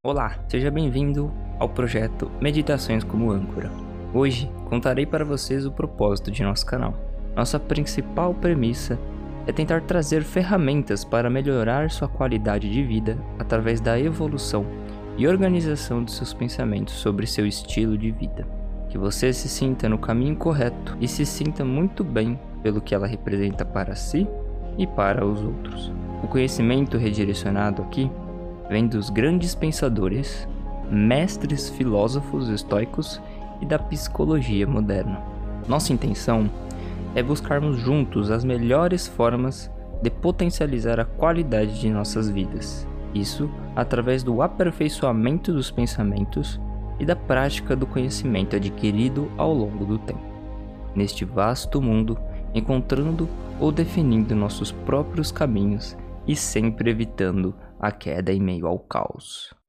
Olá, seja bem-vindo ao projeto Meditações como Âncora. Hoje contarei para vocês o propósito de nosso canal. Nossa principal premissa é tentar trazer ferramentas para melhorar sua qualidade de vida através da evolução e organização de seus pensamentos sobre seu estilo de vida. Que você se sinta no caminho correto e se sinta muito bem pelo que ela representa para si e para os outros. O conhecimento redirecionado aqui vem dos grandes pensadores, mestres filósofos estoicos e da psicologia moderna. Nossa intenção é buscarmos juntos as melhores formas de potencializar a qualidade de nossas vidas. Isso através do aperfeiçoamento dos pensamentos e da prática do conhecimento adquirido ao longo do tempo. Neste vasto mundo, encontrando ou definindo nossos próprios caminhos e sempre evitando a queda em meio ao caos.